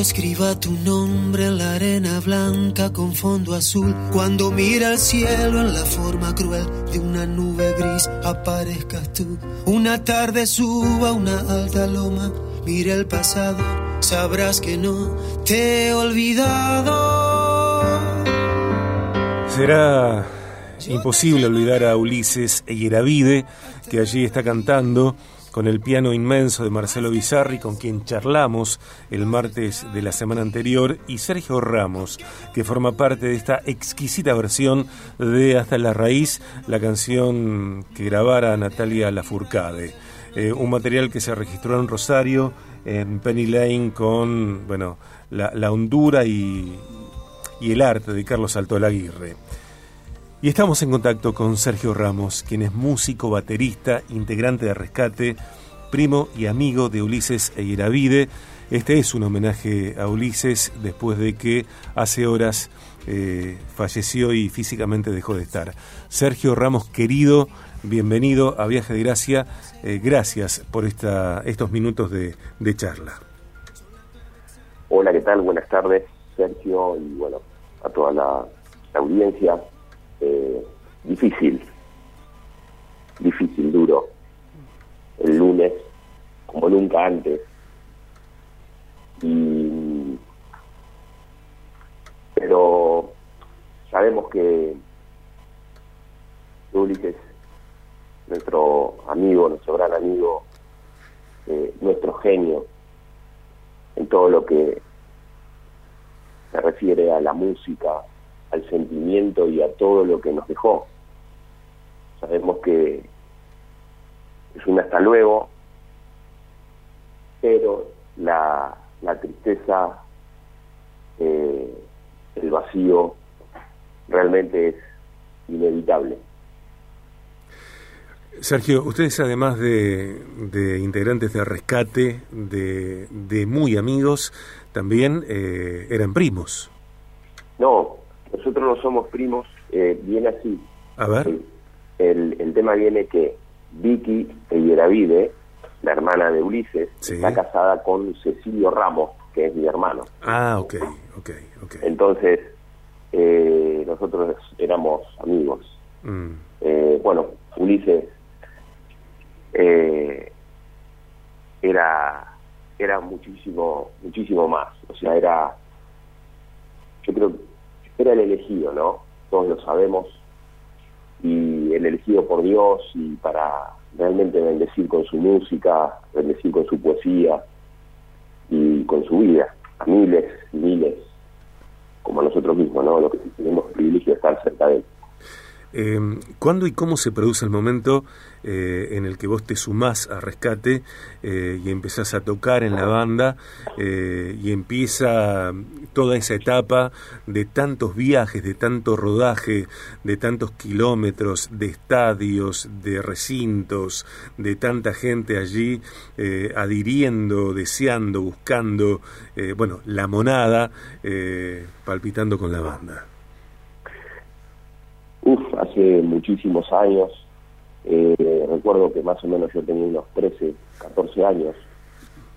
Escriba tu nombre en la arena blanca con fondo azul, cuando mira el cielo en la forma cruel de una nube gris, aparezcas tú. Una tarde suba una alta loma, mira el pasado, sabrás que no te he olvidado. Será imposible olvidar a Ulises Eyeravide, que allí está cantando con el piano inmenso de Marcelo Bizarri, con quien charlamos el martes de la semana anterior, y Sergio Ramos, que forma parte de esta exquisita versión de Hasta la Raíz, la canción que grabara Natalia Lafourcade. Eh, un material que se registró en Rosario, en Penny Lane, con bueno, la, hondura y, y el arte de Carlos Alto Aguirre. Y estamos en contacto con Sergio Ramos, quien es músico, baterista, integrante de Rescate, primo y amigo de Ulises Eiravide. Este es un homenaje a Ulises después de que hace horas eh, falleció y físicamente dejó de estar. Sergio Ramos, querido, bienvenido a Viaje de Gracia. Eh, gracias por esta, estos minutos de, charla. Hola, ¿qué tal? Buenas tardes, Sergio, y bueno, a toda la audiencia. Eh, difícil, difícil, duro. El lunes, como nunca antes. Y, pero sabemos que Ulises, nuestro amigo, nuestro gran amigo, eh, nuestro genio en todo lo que se refiere a la música, al sentimiento y a todo lo que nos dejó. Sabemos que es un hasta luego, pero la, la tristeza, eh, el vacío, realmente es inevitable. Sergio, ustedes además de, de integrantes de rescate, de, de muy amigos, también eh, eran primos. No, nosotros no somos primos, eh, viene así. A ver. El, el, tema viene que Vicky Eyeravide, la hermana de Ulises, está casada con Cecilio Ramos, que es mi hermano. Ah, ok, ok, ok. Entonces, eh, nosotros éramos amigos. Mm. Eh, bueno, Ulises eh, era era muchísimo muchísimo más o sea era yo creo que era el elegido, ¿no? Todos lo sabemos, y el elegido por Dios y para realmente bendecir con su música, bendecir con su poesía y con su vida, a miles y miles, como nosotros mismos, ¿no? Lo que tenemos el privilegio de estar cerca de él. Eh, ¿Cuándo y cómo se produce el momento eh, en el que vos te sumás a rescate eh, y empezás a tocar en la banda eh, y empieza toda esa etapa de tantos viajes, de tanto rodaje, de tantos kilómetros, de estadios, de recintos, de tanta gente allí adhiriendo, deseando, buscando, bueno, la monada, palpitando con la banda? Hace muchísimos años. Eh, recuerdo que más o menos yo tenía unos 13, 14 años.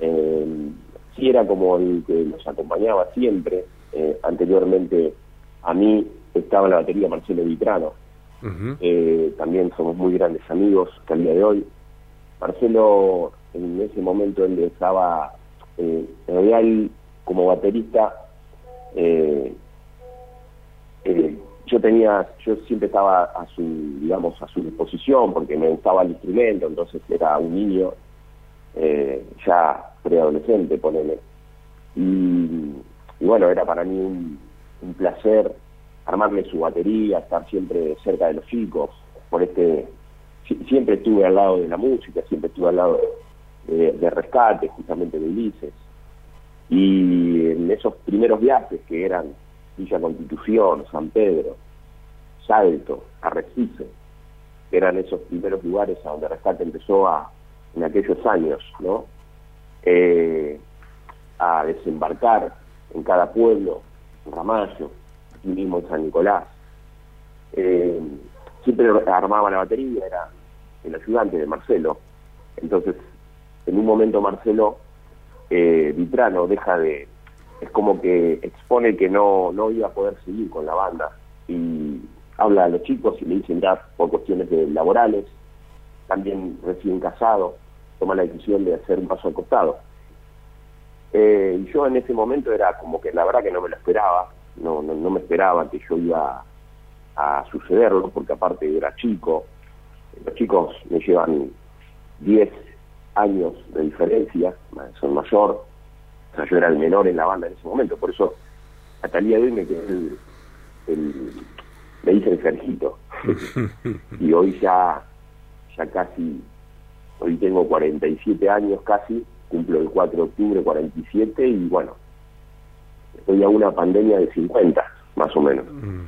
Eh, sí era como el que nos acompañaba siempre. Eh, anteriormente a mí estaba en la batería Marcelo Vitrano. Eh, también somos muy grandes amigos hasta el día de hoy. Marcelo, en ese momento él estaba, en realidad como baterista, eh, yo tenía, yo siempre estaba a su, digamos, a su disposición porque me gustaba el instrumento, entonces era un niño eh, ya preadolescente, ponele. Y, bueno, era para mí un, placer armarle su batería, estar siempre cerca de los chicos, por este, siempre estuve al lado de la música, siempre estuve al lado de, de rescate, justamente de Ulises. Y en esos primeros viajes que eran Villa Constitución, San Pedro, Salto, Arrecife, eran esos primeros lugares a donde Rescate empezó a, en aquellos años, ¿no? Eh, a desembarcar en cada pueblo, en Ramallo, aquí mismo en San Nicolás. Eh, siempre armaba la batería, era el ayudante de Marcelo. Entonces, en un momento Marcelo eh, Vitrano deja de... Es como que expone que no, no iba a poder seguir con la banda y habla a los chicos y le dicen ya por cuestiones de laborales, también recién casado, toma la decisión de hacer un paso al costado. Eh, y yo en ese momento era como que la verdad que no me lo esperaba, no, no, no me esperaba que yo iba a sucederlo, porque aparte era chico, los chicos me llevan 10 años de diferencia, son mayor, o sea, yo era el menor en la banda en ese momento, por eso hasta el día de hoy me quedé el, el me dicen Sergito, y hoy ya, ya casi, hoy tengo 47 años casi, cumplo el 4 de octubre 47 y bueno, estoy a una pandemia de 50, más o menos. Mm.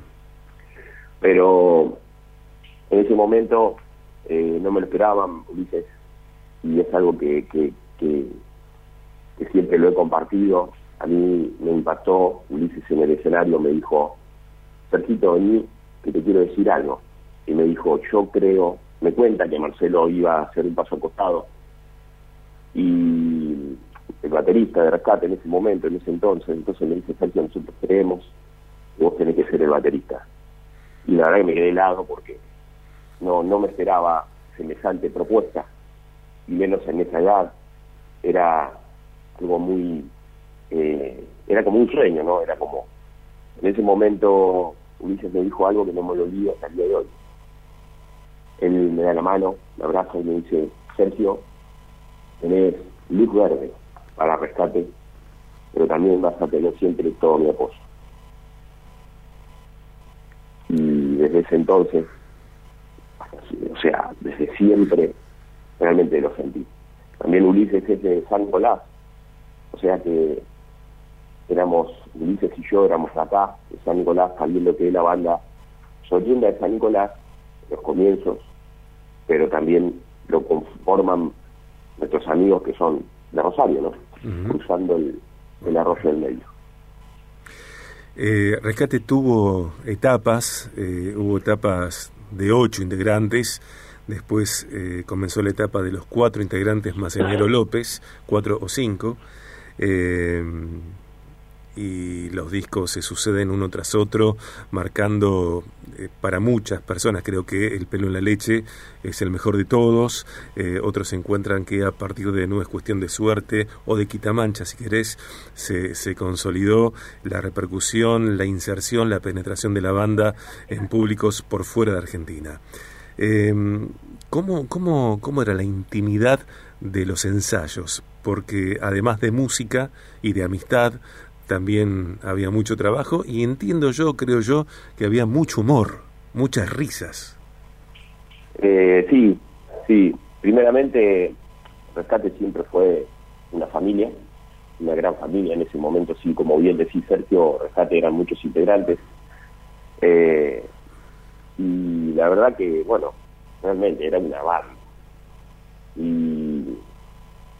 Pero en ese momento eh, no me lo esperaban, Ulises, y es algo que, que, que, siempre lo he compartido. A mí me impactó, Ulises en el escenario me dijo, Sergito, vení, que te quiero decir algo. Y me dijo, yo creo, me cuenta que Marcelo iba a hacer un paso al costado. Y el baterista de rescate en ese momento, en ese entonces, entonces me dice, Sergio, nosotros creemos que vos tenés que ser el baterista y la verdad que me quedé helado porque no, no me esperaba semejante propuesta, y menos en esa edad. Era algo muy, eh, era como un sueño, ¿no? Era como, en ese momento Ulises me dijo algo que no me lo olvido hasta el día de hoy. Él me da la mano, me abraza y me dice, Sergio, tenés luz verde para rescate, pero también vas a tener siempre todo mi apoyo. y desde ese entonces, o sea, desde siempre, realmente lo sentí. También Ulises es de San Nicolás, o sea que éramos, Ulises y yo éramos acá, de San Nicolás, sabiendo que la banda Soyenda de San Nicolás, los comienzos, pero también lo conforman nuestros amigos que son de Rosario, ¿no? Cruzando el, el arroyo del medio. Eh, Rescate tuvo etapas, eh, hubo etapas de ocho integrantes, después eh, comenzó la etapa de los cuatro integrantes más Enero López, cuatro o cinco. Eh, y los discos se suceden uno tras otro, marcando eh, para muchas personas, creo que El pelo en la leche es el mejor de todos, eh, otros encuentran que a partir de no es cuestión de suerte o de quitamancha, si querés, se, consolidó la repercusión, la inserción, la penetración de la banda en públicos por fuera de Argentina. Eh, ¿cómo, cómo, ¿Cómo era la intimidad de los ensayos? Porque además de música y de amistad, también había mucho trabajo y entiendo yo, creo yo, que había mucho humor, muchas risas. Eh, sí, sí. Primeramente, Rescate siempre fue una familia, una gran familia en ese momento, sí, como bien decía Sergio, Rescate eran muchos integrantes. Eh, y la verdad que, bueno, realmente era una banda. Y,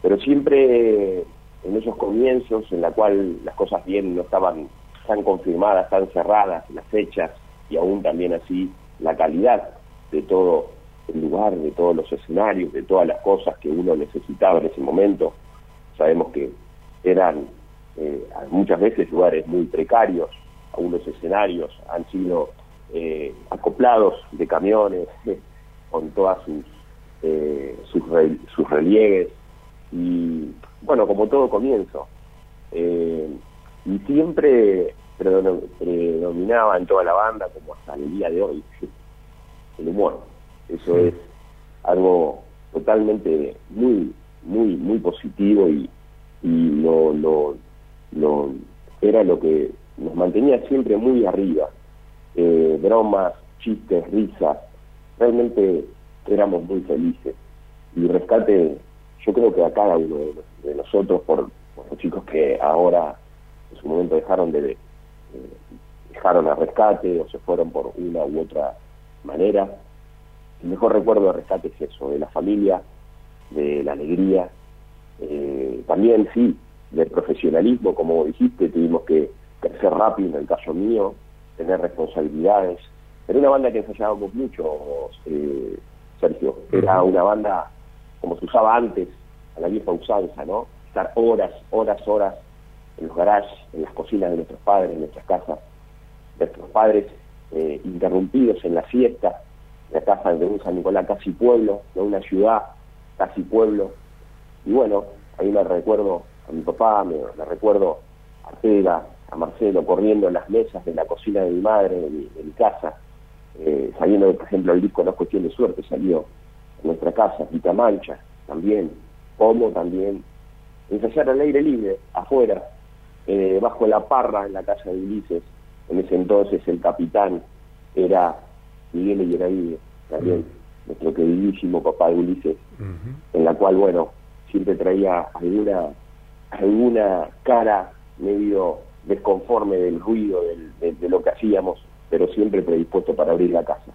pero siempre en esos comienzos en la cual las cosas bien no estaban tan confirmadas, tan cerradas las fechas y aún también así la calidad de todo el lugar, de todos los escenarios, de todas las cosas que uno necesitaba en ese momento. Sabemos que eran eh, muchas veces lugares muy precarios, algunos escenarios han sido eh, acoplados de camiones con todas sus, eh, sus, sus relieves y bueno, como todo comienzo. Eh, y siempre predominaba en toda la banda, como hasta el día de hoy, el humor. Eso es algo totalmente muy, muy, muy positivo y, y lo, lo, lo, era lo que nos mantenía siempre muy arriba. Eh, bromas, chistes, risas, realmente éramos muy felices. Y Rescate yo creo que a cada uno de, nosotros, por, los chicos que ahora en su momento dejaron de, dejaron a rescate o se fueron por una u otra manera. El mejor recuerdo de rescate es eso, de la familia, de la alegría, eh, también sí, del profesionalismo, como dijiste, tuvimos que crecer rápido, en el caso mío, tener responsabilidades. Era una banda que ensayábamos mucho, eh, Sergio. Era una banda como se usaba antes, a la vieja usanza, ¿no? Estar horas, horas, horas en los garages, en las cocinas de nuestros padres, en nuestras casas, nuestros padres eh, interrumpidos en la fiesta, la casa de un San Nicolás casi pueblo, de una ciudad casi pueblo. Y bueno, ahí me recuerdo a mi papá, me, recuerdo a Tela, a Marcelo corriendo en las mesas de la cocina de mi madre, de mi, casa, eh, sabiendo por ejemplo, el disco No es cuestión de suerte salió en nuestra casa, Quita Mancha, también, como también. Ensayar al aire libre, afuera, eh, bajo la parra en la casa de Ulises, en ese entonces el capitán era Miguel Eyeravide, también nuestro queridísimo papá de Ulises, en la cual, bueno, siempre traía alguna, alguna cara medio desconforme del ruido, de, lo que hacíamos, pero siempre predispuesto para abrir la casa.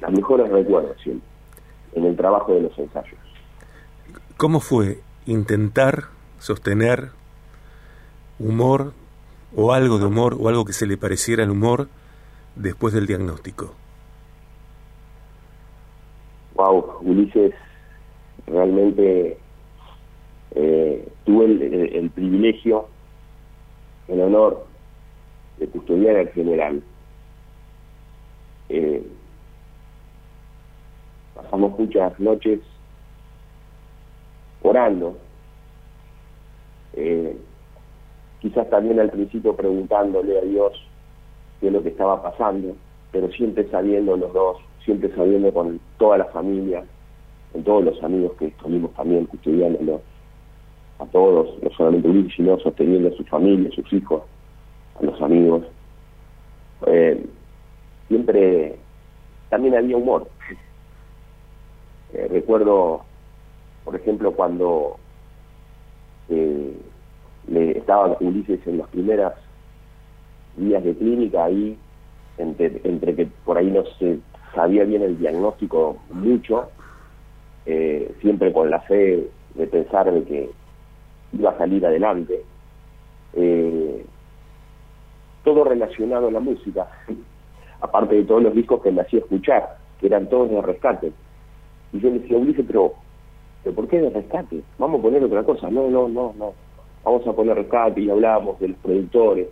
Los mejores recuerdos siempre, en el trabajo de los ensayos. ¿Cómo fue intentar sostener humor o algo de humor o algo que se le pareciera al humor después del diagnóstico? Wow, Ulises, realmente eh, tuve el, privilegio, el honor de custodiar al general. Eh, pasamos muchas noches orando, eh, quizás también al principio preguntándole a Dios qué es lo que estaba pasando, pero siempre sabiendo los dos, siempre sabiendo con toda la familia, con todos los amigos que estuvimos también custodiándolo, a todos, no solamente Ulises, sino sosteniendo a su familia, a sus hijos, a los amigos. Eh, siempre también había humor. Eh, recuerdo, por ejemplo, cuando eh, le estaba Ulises en los primeros días de clínica ahí, entre, entre que por ahí no se sabía bien el diagnóstico mucho, siempre con la fe de pensar de que iba a salir adelante. Eh, todo relacionado a la música, aparte de todos los discos que me hacía escuchar, que eran todos de rescate. Y yo le decía, Ulises, pero, pero ¿por qué de rescate? Vamos a poner otra cosa. No, no, no, no. Vamos a poner rescate y hablábamos de los productores,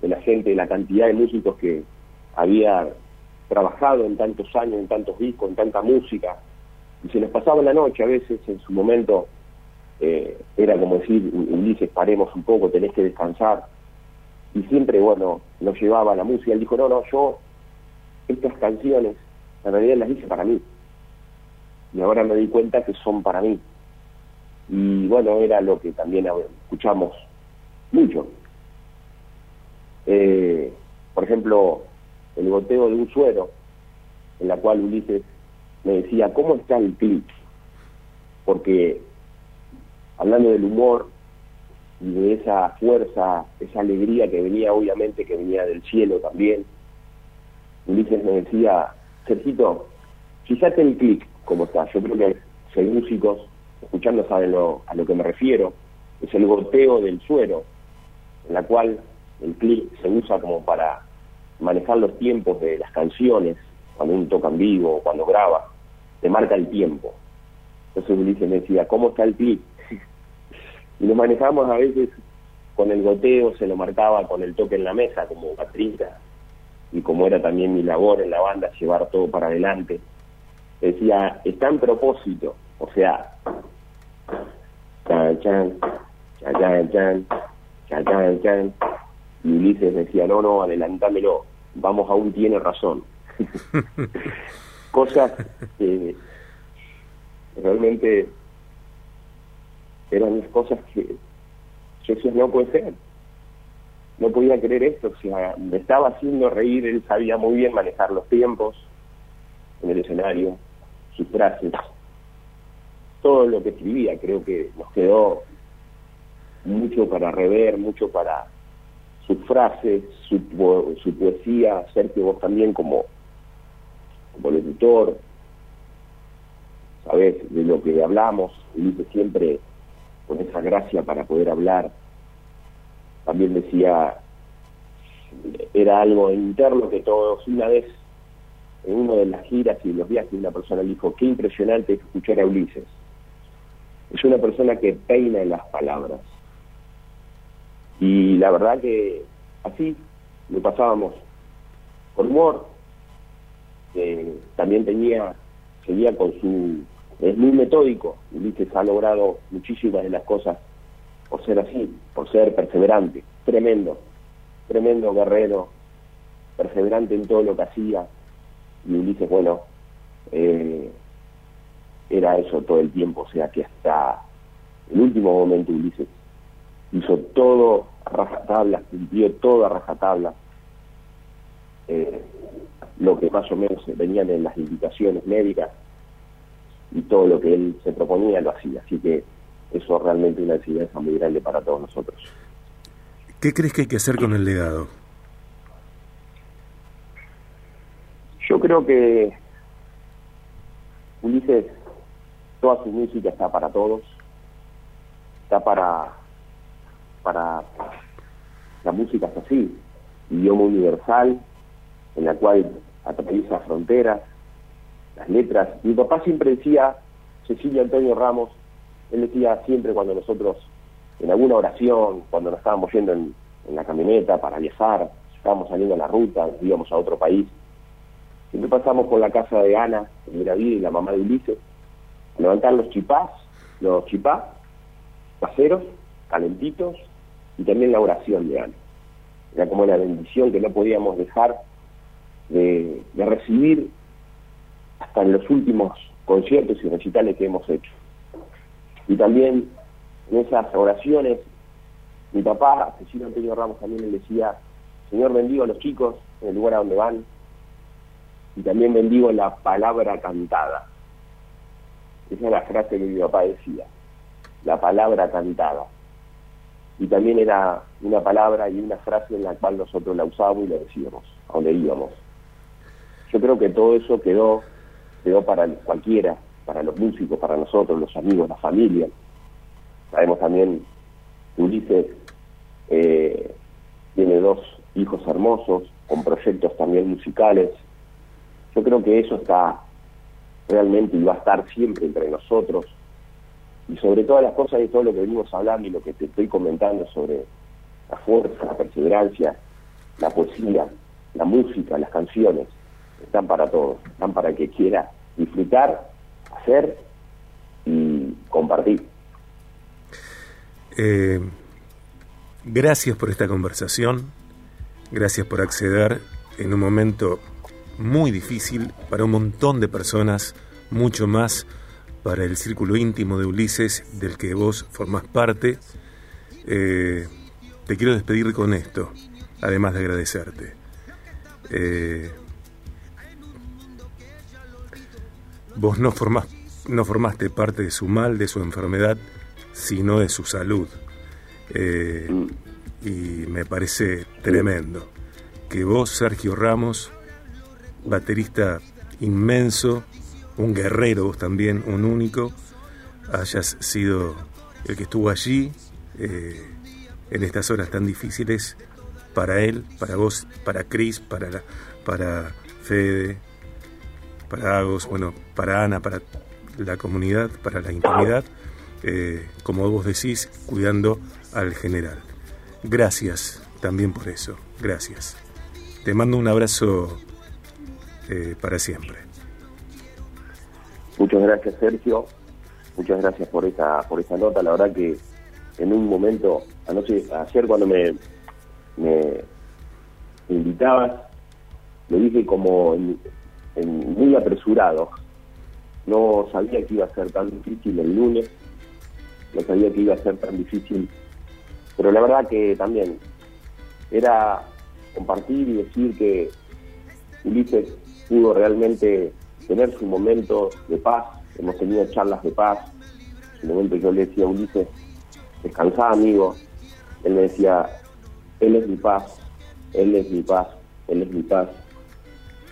de la gente, de la cantidad de músicos que había trabajado en tantos años, en tantos discos, en tanta música. Y se nos pasaba la noche a veces, en su momento, eh, era como decir, Ulises, paremos un poco, tenés que descansar. Y siempre, bueno, nos llevaba la música. Él dijo, no, no, yo estas canciones en realidad las hice para mí. Y ahora me di cuenta que son para mí. Y bueno, era lo que también escuchamos mucho. Eh, por ejemplo, el goteo de un suero, en la cual Ulises me decía, ¿cómo está el clip? Porque hablando del humor y de esa fuerza, esa alegría que venía, obviamente, que venía del cielo también. Ulises me decía, Sergito, fíjate el clic, como está. Yo creo que si hay músicos, escuchando saben lo, a lo que me refiero, es el goteo del suero, en la cual el clic se usa como para manejar los tiempos de las canciones, cuando uno toca en vivo o cuando graba, te marca el tiempo. Entonces Ulises me decía, ¿cómo está el clic? y lo manejamos a veces con el goteo, se lo marcaba con el toque en la mesa, como Patricia, y como era también mi labor en la banda, llevar todo para adelante. Decía, está en propósito, o sea, chan, chan, chan, chan, chan, chan, y Ulises decía, no, no, adelantámelo, vamos aún tiene razón. Cosas que realmente eran cosas que yo decía, no puede ser. No podía creer esto, o sea, me estaba haciendo reír, él sabía muy bien manejar los tiempos en el escenario, sus frases, todo lo que escribía, creo que nos quedó mucho para rever, mucho para sus frases, su, su poesía, Sergio, vos también como, como locutor, sabés de lo que hablamos, Ulises siempre con esa gracia para poder hablar. También decía, era algo interno que todos, una vez en una de las giras y los viajes, una persona dijo, qué impresionante escuchar a Ulises. Es una persona que peina en las palabras. Y la verdad que así lo pasábamos con humor. también tenía, seguía con su es muy metódico. Ulises ha logrado muchísimas de las cosas por ser así, por ser perseverante. Tremendo, tremendo guerrero, perseverante en todo lo que hacía. Y Ulises, bueno, eh, era eso todo el tiempo, o sea que hasta el último momento Ulises hizo todo a rajatabla, cumplió todo a rajatabla. Eh, lo que más o menos venían en las indicaciones médicas y todo lo que él se proponía lo hacía. Así que eso es realmente una enseñanza muy grande para todos nosotros. ¿Qué crees que hay que hacer con el legado? Yo creo que Ulises, toda su música está para todos, está para, para la música es así, idioma universal, en la cual atraviesa fronteras, las letras. Mi papá siempre decía, Cecilia Antonio Ramos, él decía siempre cuando nosotros, en alguna oración, cuando nos estábamos yendo en, la camioneta para viajar, estábamos saliendo a la ruta, íbamos a otro país, siempre pasamos por la casa de Ana, de Vida y la mamá de Ulises, a levantar los chipás, los chipás, caseros, calentitos, y también la oración de Ana. Era como la bendición que no podíamos dejar de, de recibir hasta en los últimos conciertos y recitales que hemos hecho. Y también en esas oraciones, mi papá, Cecilio Antonio Ramos, también le decía, Señor, bendigo a los chicos en el lugar a donde van, y también bendigo la palabra cantada. Esa es la frase que mi papá decía, la palabra cantada. Y también era una palabra y una frase en la cual nosotros la usábamos y la decíamos, a donde íbamos. Yo creo que todo eso quedó quedó para cualquiera, para los músicos, para nosotros, los amigos, la familia. Sabemos también que Ulises eh, tiene dos hijos hermosos, con proyectos también musicales. Yo creo que eso está realmente y va a estar siempre entre nosotros. Y sobre todas las cosas y todo lo que venimos hablando y lo que te estoy comentando sobre la fuerza, la perseverancia, la poesía, la música, las canciones, están para todos, están para que quiera disfrutar, y compartir. Eh, gracias por esta conversación, gracias por acceder en un momento muy difícil para un montón de personas, mucho más para el círculo íntimo de Ulises del que vos formás parte. Eh, te quiero despedir con esto, además de agradecerte. Eh, Vos no, formás, no formaste parte de su mal, de su enfermedad, sino de su salud. Eh, y me parece tremendo que vos, Sergio Ramos, baterista inmenso, un guerrero vos también, un único, hayas sido el que estuvo allí eh, en estas horas tan difíciles para él, para vos, para Cris, para, para Fede, para Agos, bueno, para Ana, para la comunidad, para la intimidad, eh, como vos decís, cuidando al general. Gracias también por eso, gracias. Te mando un abrazo eh, para siempre. Muchas gracias Sergio, muchas gracias por esta, por esta nota, la verdad que en un momento, anoche, ayer cuando me, me invitabas, lo dije como muy apresurado. No sabía que iba a ser tan difícil el lunes, no sabía que iba a ser tan difícil, pero la verdad que también era compartir y decir que Ulises pudo realmente tener su momento de paz, hemos tenido charlas de paz, en un momento yo le decía a Ulises, descansá amigo, él me decía, Él es mi paz, Él es mi paz, Él es mi paz.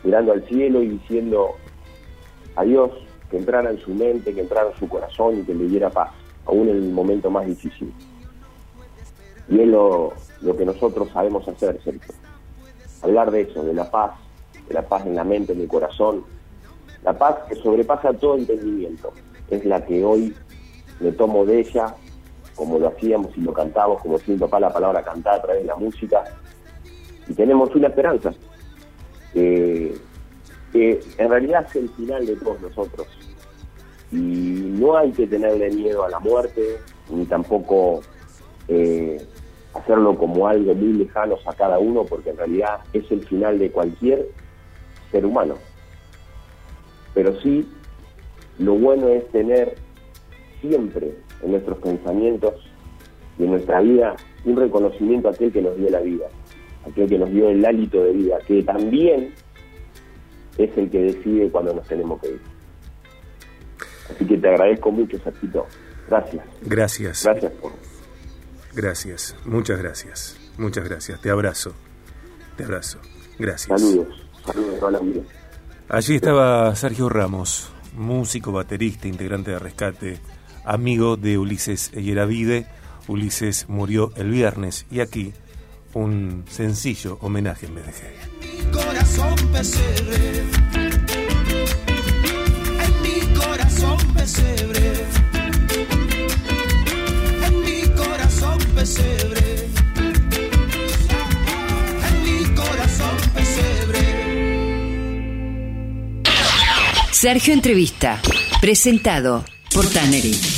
Mirando al cielo y diciendo a Dios que entrara en su mente, que entrara en su corazón y que le diera paz, aún en el momento más difícil. Y es lo, lo que nosotros sabemos hacer, Sergio. Hablar de eso, de la paz, de la paz en la mente, en el corazón. La paz que sobrepasa todo entendimiento. Es la que hoy me tomo de ella, como lo hacíamos y lo cantamos, como si mi papá la palabra cantar a través de la música. Y tenemos una esperanza, que en realidad es el final de todos nosotros. Y no hay que tenerle miedo a la muerte, ni tampoco eh, hacerlo como algo muy lejano a cada uno, porque en realidad es el final de cualquier ser humano. Pero sí, lo bueno es tener siempre en nuestros pensamientos y en nuestra vida un reconocimiento a aquel que nos dio la vida, aquel que nos dio el hálito de vida, que también es el que decide cuando nos tenemos que ir. Así que te agradezco mucho, Sachito. Gracias. Gracias. Gracias por Gracias, muchas gracias, muchas gracias. Te abrazo, te abrazo. Gracias. Saludos, saludos a la vida. Allí estaba Sergio Ramos, músico, baterista, integrante de Rescate, amigo de Ulises Yeravide. Ulises murió el viernes y aquí un sencillo homenaje en BDG. Mi corazón pesebre, en mi corazón pesebre. En mi corazón pesebre. Sergio Entrevista, presentado por Tannery.